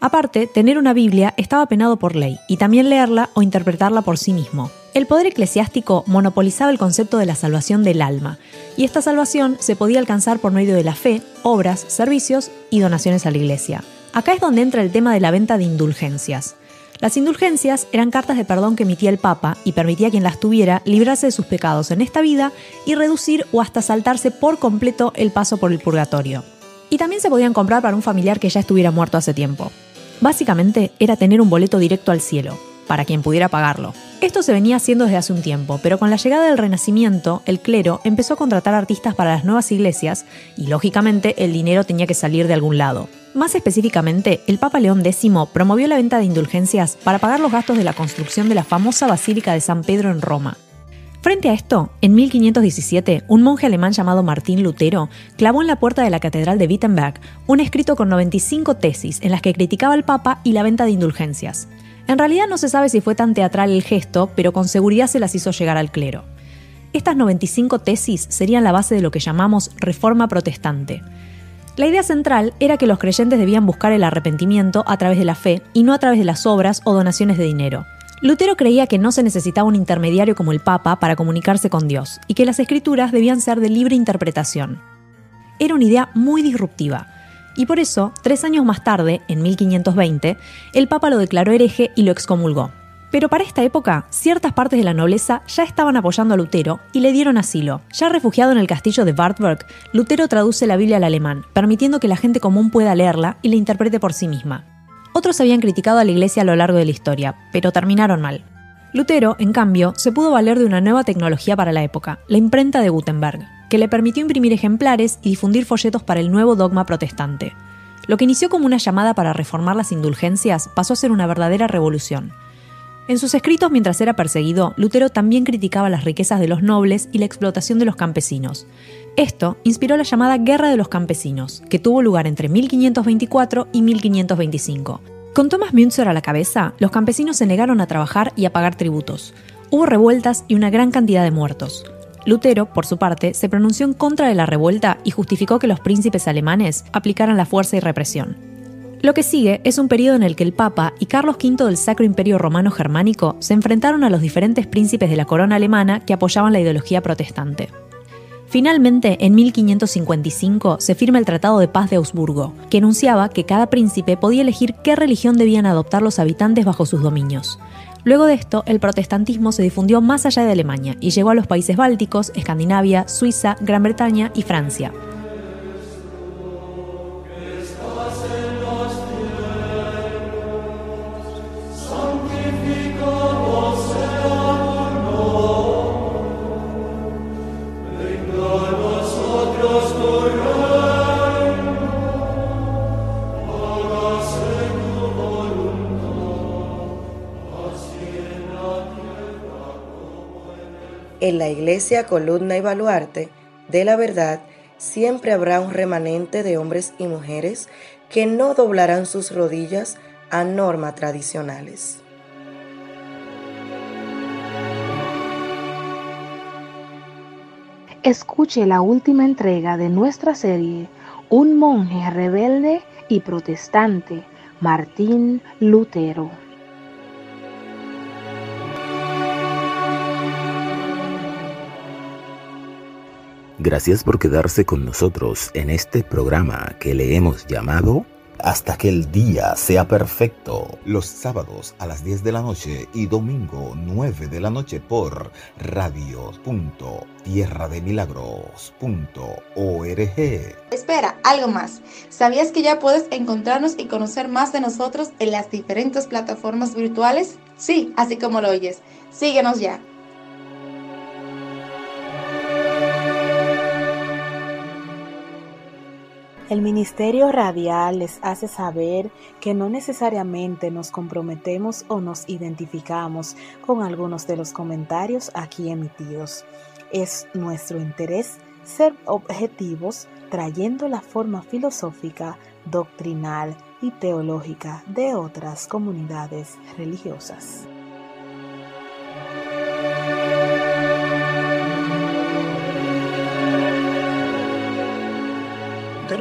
Aparte, tener una Biblia estaba penado por ley, y también leerla o interpretarla por sí mismo. El poder eclesiástico monopolizaba el concepto de la salvación del alma, y esta salvación se podía alcanzar por medio de la fe, obras, servicios y donaciones a la iglesia. Acá es donde entra el tema de la venta de indulgencias. Las indulgencias eran cartas de perdón que emitía el Papa y permitía a quien las tuviera librarse de sus pecados en esta vida y reducir o hasta saltarse por completo el paso por el purgatorio. Y también se podían comprar para un familiar que ya estuviera muerto hace tiempo. Básicamente era tener un boleto directo al cielo, para quien pudiera pagarlo. Esto se venía haciendo desde hace un tiempo, pero con la llegada del Renacimiento, el clero empezó a contratar artistas para las nuevas iglesias y, lógicamente, el dinero tenía que salir de algún lado. Más específicamente, el Papa León X promovió la venta de indulgencias para pagar los gastos de la construcción de la famosa Basílica de San Pedro en Roma. Frente a esto, en 1517, un monje alemán llamado Martín Lutero clavó en la puerta de la Catedral de Wittenberg un escrito con 95 tesis en las que criticaba al Papa y la venta de indulgencias. En realidad no se sabe si fue tan teatral el gesto, pero con seguridad se las hizo llegar al clero. Estas 95 tesis serían la base de lo que llamamos Reforma Protestante. La idea central era que los creyentes debían buscar el arrepentimiento a través de la fe y no a través de las obras o donaciones de dinero. Lutero creía que no se necesitaba un intermediario como el Papa para comunicarse con Dios y que las escrituras debían ser de libre interpretación. Era una idea muy disruptiva, y por eso, tres años más tarde, en 1520, el Papa lo declaró hereje y lo excomulgó. Pero para esta época, ciertas partes de la nobleza ya estaban apoyando a Lutero y le dieron asilo. Ya refugiado en el castillo de Wartburg, Lutero traduce la Biblia al alemán, permitiendo que la gente común pueda leerla y la interprete por sí misma. Otros habían criticado a la iglesia a lo largo de la historia, pero terminaron mal. Lutero, en cambio, se pudo valer de una nueva tecnología para la época, la imprenta de Gutenberg, que le permitió imprimir ejemplares y difundir folletos para el nuevo dogma protestante. Lo que inició como una llamada para reformar las indulgencias pasó a ser una verdadera revolución. En sus escritos mientras era perseguido, Lutero también criticaba las riquezas de los nobles y la explotación de los campesinos. Esto inspiró la llamada Guerra de los Campesinos, que tuvo lugar entre 1524 y 1525. Con Thomas Münzer a la cabeza, los campesinos se negaron a trabajar y a pagar tributos. Hubo revueltas y una gran cantidad de muertos. Lutero, por su parte, se pronunció en contra de la revuelta y justificó que los príncipes alemanes aplicaran la fuerza y represión. Lo que sigue es un periodo en el que el Papa y Carlos V del Sacro Imperio Romano Germánico se enfrentaron a los diferentes príncipes de la corona alemana que apoyaban la ideología protestante. Finalmente, en 1555 se firma el Tratado de Paz de Augsburgo, que enunciaba que cada príncipe podía elegir qué religión debían adoptar los habitantes bajo sus dominios. Luego de esto, el protestantismo se difundió más allá de Alemania y llegó a los países bálticos, Escandinavia, Suiza, Gran Bretaña y Francia. En la iglesia columna y baluarte de la verdad siempre habrá un remanente de hombres y mujeres que no doblarán sus rodillas a normas tradicionales. Escuche la última entrega de nuestra serie Un monje rebelde y protestante, Martín Lutero. Gracias por quedarse con nosotros en este programa que le hemos llamado Hasta que el día sea perfecto. Los sábados a las 10 de la noche y domingo 9 de la noche por radio.tierrademilagros.org. Espera, algo más. ¿Sabías que ya puedes encontrarnos y conocer más de nosotros en las diferentes plataformas virtuales? Sí, así como lo oyes. Síguenos ya. El Ministerio Radial les hace saber que no necesariamente nos comprometemos o nos identificamos con algunos de los comentarios aquí emitidos. Es nuestro interés ser objetivos trayendo la forma filosófica, doctrinal y teológica de otras comunidades religiosas.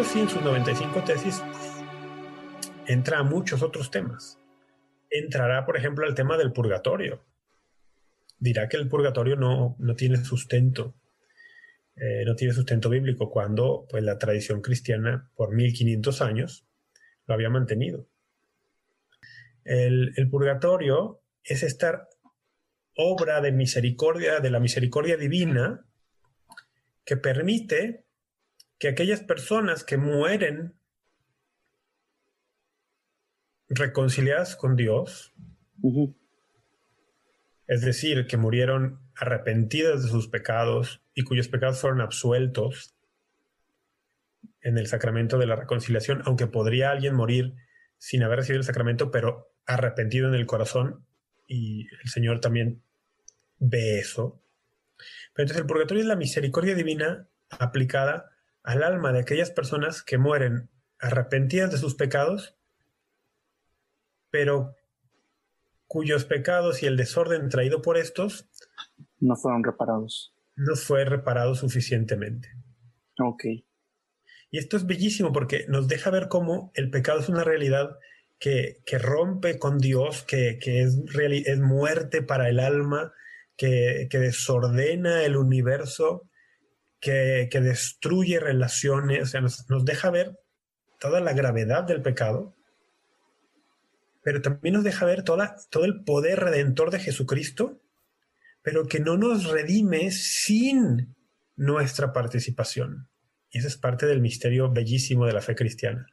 Sí en sus 95 tesis entra a muchos otros temas. Entrará, por ejemplo, al tema del purgatorio. Dirá que el purgatorio no, no tiene sustento, eh, no tiene sustento bíblico, cuando pues, la tradición cristiana por 1500 años lo había mantenido. El, el purgatorio es esta obra de misericordia, de la misericordia divina, que permite que aquellas personas que mueren reconciliadas con Dios, es decir, que murieron arrepentidas de sus pecados y cuyos pecados fueron absueltos en el sacramento de la reconciliación, aunque podría alguien morir sin haber recibido el sacramento, pero arrepentido en el corazón, y el Señor también ve eso. Pero entonces el purgatorio es la misericordia divina aplicada al alma de aquellas personas que mueren arrepentidas de sus pecados, pero cuyos pecados y el desorden traído por estos no fueron reparados. No fue reparado suficientemente. Ok. Y esto es bellísimo porque nos deja ver cómo el pecado es una realidad que, rompe con Dios, que, es, es muerte para el alma, que, que desordena el universo que, destruye relaciones, o sea, nos, deja ver toda la gravedad del pecado, pero también nos deja ver todo el poder redentor de Jesucristo, pero que no nos redime sin nuestra participación. Y esa es parte del misterio bellísimo de la fe cristiana.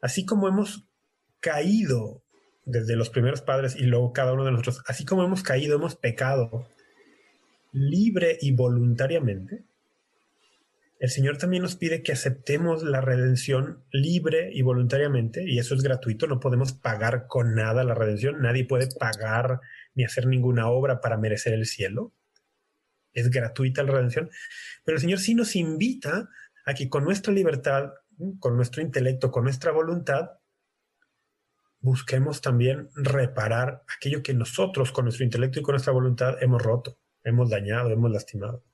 Así como hemos caído desde los primeros padres y luego cada uno de nosotros, así como hemos caído, hemos pecado libre y voluntariamente, el Señor también nos pide que aceptemos la redención libre y voluntariamente, y eso es gratuito, no podemos pagar con nada la redención, nadie puede pagar ni hacer ninguna obra para merecer el cielo. Es gratuita la redención, pero el Señor sí nos invita a que con nuestra libertad, con nuestro intelecto, con nuestra voluntad, busquemos también reparar aquello que nosotros con nuestro intelecto y con nuestra voluntad hemos roto, hemos dañado, hemos lastimado.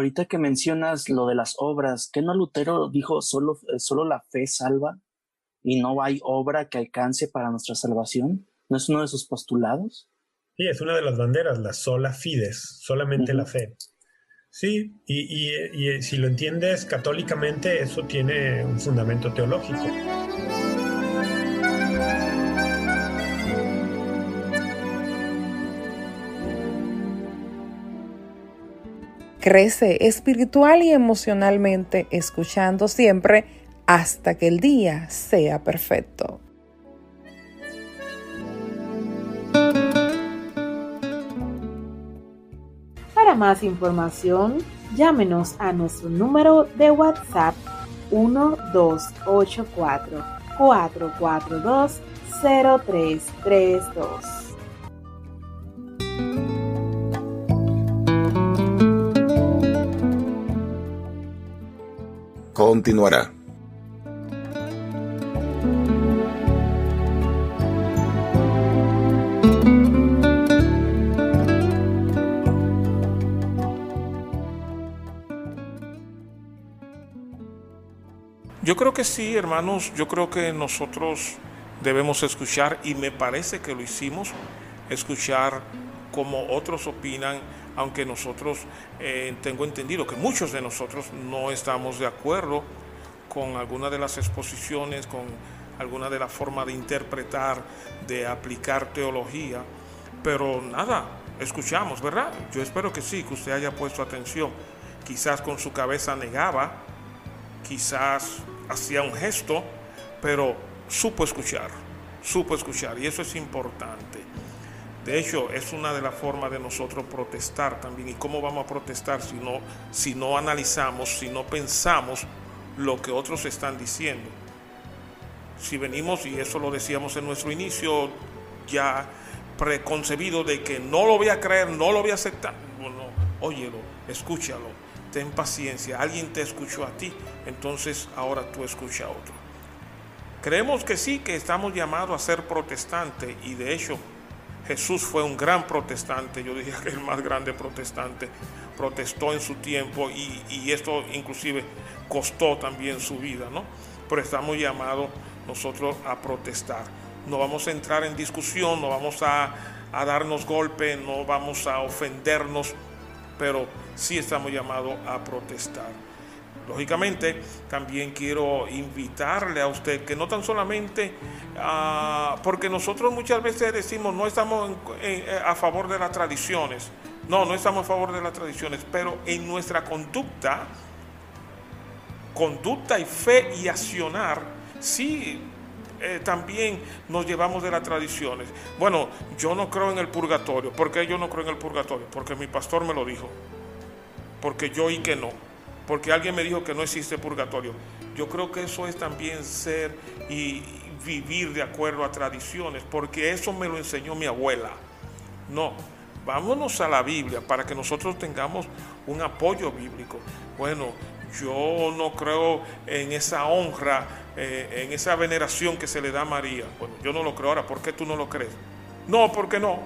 Ahorita que mencionas lo de las obras, ¿qué no Lutero dijo solo, eh, solo la fe salva y no hay obra que alcance para nuestra salvación? ¿No es uno de sus postulados? Sí, es una de las banderas, la sola fides, solamente la fe. Sí, y, y si lo entiendes católicamente, eso tiene un fundamento teológico. Crece espiritual y emocionalmente escuchando siempre hasta que el día sea perfecto. Para más información, llámenos a nuestro número de WhatsApp 1284 442 0332. Continuará. Yo creo que sí, hermanos, yo creo que nosotros debemos escuchar y me parece que lo hicimos, escuchar como otros opinan aunque nosotros eh, tengo entendido que muchos de nosotros no estamos de acuerdo con alguna de las exposiciones, con alguna de las formas de interpretar, de aplicar teología, pero nada, escuchamos, ¿verdad? Yo espero que sí, que usted haya puesto atención. Quizás con su cabeza negaba, quizás hacía un gesto, pero supo escuchar, supo escuchar, y eso es importante. De hecho, es una de las formas de nosotros protestar también. ¿Y cómo vamos a protestar si no, si no analizamos, si no pensamos lo que otros están diciendo? Si venimos, y eso lo decíamos en nuestro inicio, ya preconcebido de que no lo voy a creer, no lo voy a aceptar. Bueno, óyelo, escúchalo, ten paciencia. Alguien te escuchó a ti, entonces ahora tú escucha a otro. Creemos que sí, que estamos llamados a ser protestantes y de hecho Jesús fue un gran protestante, yo diría que el más grande protestante, protestó en su tiempo y, esto inclusive costó también su vida, ¿no? Pero estamos llamados nosotros a protestar. No vamos a entrar en discusión, no vamos a, a darnos golpe, no vamos a ofendernos, pero sí estamos llamados a protestar. Lógicamente, también quiero invitarle a usted que no tan solamente, ah, porque nosotros muchas veces decimos no estamos a favor de las tradiciones, no, no estamos a favor de las tradiciones, pero en nuestra conducta, conducta y fe y accionar, sí eh, también nos llevamos de las tradiciones. Bueno, yo no creo en el purgatorio. ¿Por qué yo no creo en el purgatorio? Porque mi pastor me lo dijo. Porque yo y que no porque alguien me dijo que no existe purgatorio. Yo creo que eso es también ser y vivir de acuerdo a tradiciones, porque eso me lo enseñó mi abuela. No, vámonos a la Biblia para que nosotros tengamos un apoyo bíblico. Bueno, yo no creo en esa honra, eh, en esa veneración que se le da a María. Bueno, yo no lo creo ahora, ¿por qué tú no lo crees? No, porque no.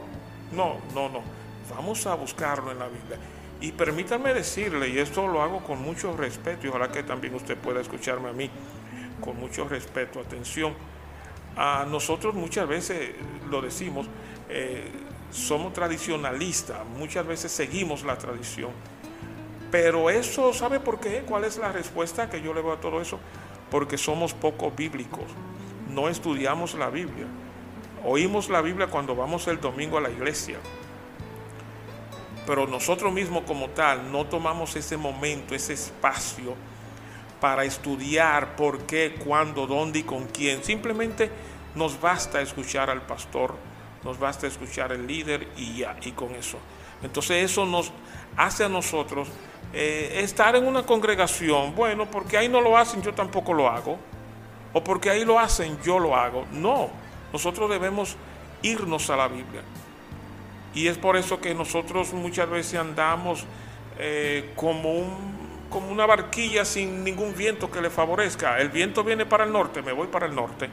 No, no, no. Vamos a buscarlo en la Biblia. Y permítanme decirle, y esto lo hago con mucho respeto, y ojalá que también usted pueda escucharme a mí con mucho respeto, atención. A nosotros muchas veces lo decimos, eh, somos tradicionalistas, muchas veces seguimos la tradición. Pero eso, ¿sabe por qué? ¿Cuál es la respuesta que yo le doy a todo eso? Porque somos poco bíblicos, no estudiamos la Biblia. Oímos la Biblia cuando vamos el domingo a la iglesia pero nosotros mismos como tal no tomamos ese momento, ese espacio para estudiar por qué, cuándo, dónde y con quién. Simplemente nos basta escuchar al pastor, nos basta escuchar al líder y ya, y con eso. Entonces eso nos hace a nosotros eh, estar en una congregación, bueno, porque ahí no lo hacen, yo tampoco lo hago, o porque ahí lo hacen, yo lo hago. No, nosotros debemos irnos a la Biblia. Y es por eso que nosotros muchas veces andamos eh, como, un, como una barquilla sin ningún viento que le favorezca. El viento viene para el norte, me voy para el norte.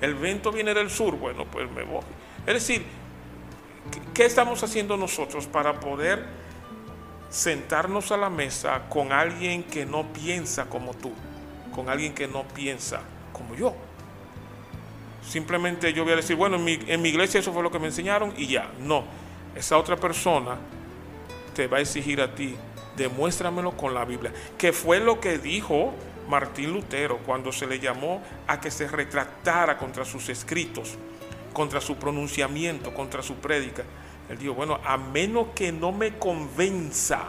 El viento viene del sur, bueno, pues me voy. Es decir, ¿qué estamos haciendo nosotros para poder sentarnos a la mesa con alguien que no piensa como tú? Con alguien que no piensa como yo. Simplemente yo voy a decir, bueno, en mi, en mi iglesia eso fue lo que me enseñaron y ya. No, esa otra persona te va a exigir a ti, demuéstramelo con la Biblia. Que fue lo que dijo Martín Lutero cuando se le llamó a que se retractara contra sus escritos, contra su pronunciamiento, contra su prédica. Él dijo, bueno, a menos que no me convenza.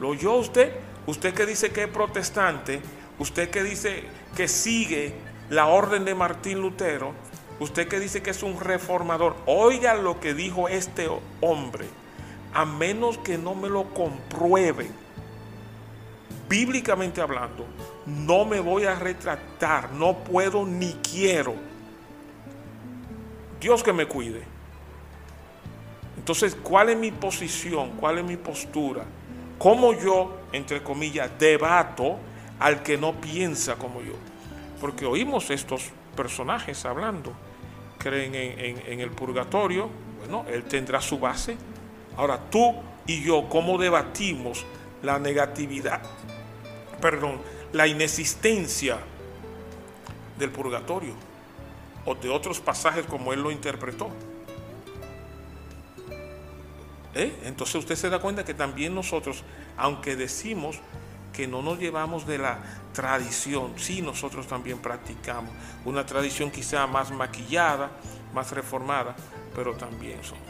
¿Lo oyó usted? Usted que dice que es protestante, usted que dice que sigue la orden de Martín Lutero, usted que dice que es un reformador, oiga lo que dijo este hombre, a menos que no me lo compruebe, bíblicamente hablando, no me voy a retractar, no puedo ni quiero. Dios que me cuide. Entonces, ¿cuál es mi posición? ¿Cuál es mi postura? ¿Cómo yo, entre comillas, debato al que no piensa como yo? porque oímos estos personajes hablando. Creen en, el purgatorio, bueno, él tendrá su base. Ahora tú y yo, ¿cómo debatimos la negatividad, perdón, la inexistencia del purgatorio o de otros pasajes como él lo interpretó? ¿Eh? Entonces usted se da cuenta que también nosotros, aunque decimos que no nos llevamos de la tradición, sí nosotros también practicamos, una tradición quizá más maquillada, más reformada, pero también somos.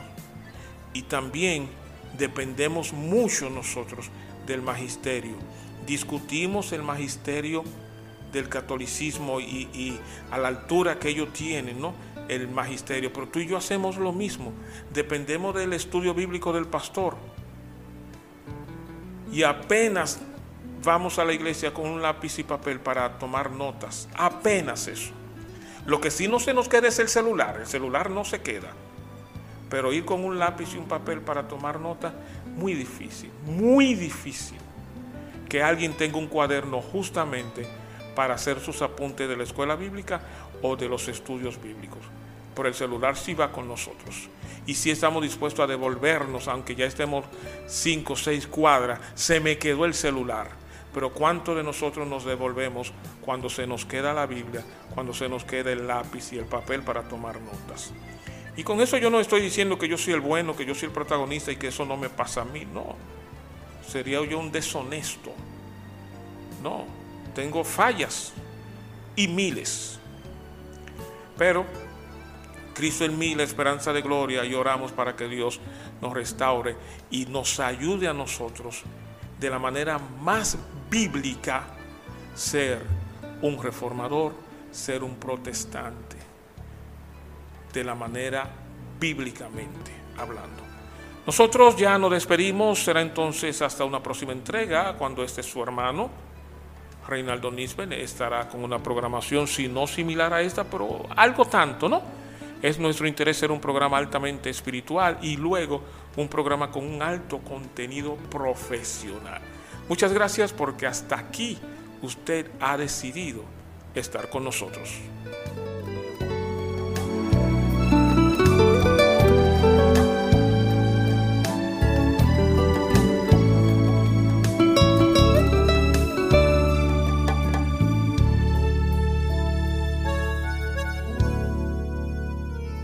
Y también dependemos mucho nosotros del magisterio. Discutimos el magisterio del catolicismo y, a la altura que ellos tienen, ¿no? El magisterio. Pero tú y yo hacemos lo mismo. Dependemos del estudio bíblico del pastor. Y apenas vamos a la iglesia con un lápiz y papel para tomar notas. Apenas eso. Lo que sí no se nos queda es el celular. El celular no se queda. Pero ir con un lápiz y un papel para tomar notas, muy difícil. Muy difícil. Que alguien tenga un cuaderno justamente para hacer sus apuntes de la escuela bíblica o de los estudios bíblicos. Por el celular sí va con nosotros. Y si estamos dispuestos a devolvernos, aunque ya estemos cinco o seis cuadras, se me quedó el celular pero ¿cuánto de nosotros nos devolvemos cuando se nos queda la Biblia, cuando se nos queda el lápiz y el papel para tomar notas? Y con eso yo no estoy diciendo que yo soy el bueno, que yo soy el protagonista y que eso no me pasa a mí, no. Sería yo un deshonesto. No, tengo fallas y miles. Pero Cristo en mí, la esperanza de gloria, y oramos para que Dios nos restaure y nos ayude a nosotros de la manera más bíblica ser un reformador, ser un protestante, de la manera bíblicamente hablando. Nosotros ya nos despedimos, será entonces hasta una próxima entrega, cuando este su hermano, Reinaldo Nisben, estará con una programación, si no similar a esta, pero algo tanto, ¿no? Es nuestro interés ser un programa altamente espiritual y luego un programa con un alto contenido profesional. Muchas gracias porque hasta aquí usted ha decidido estar con nosotros.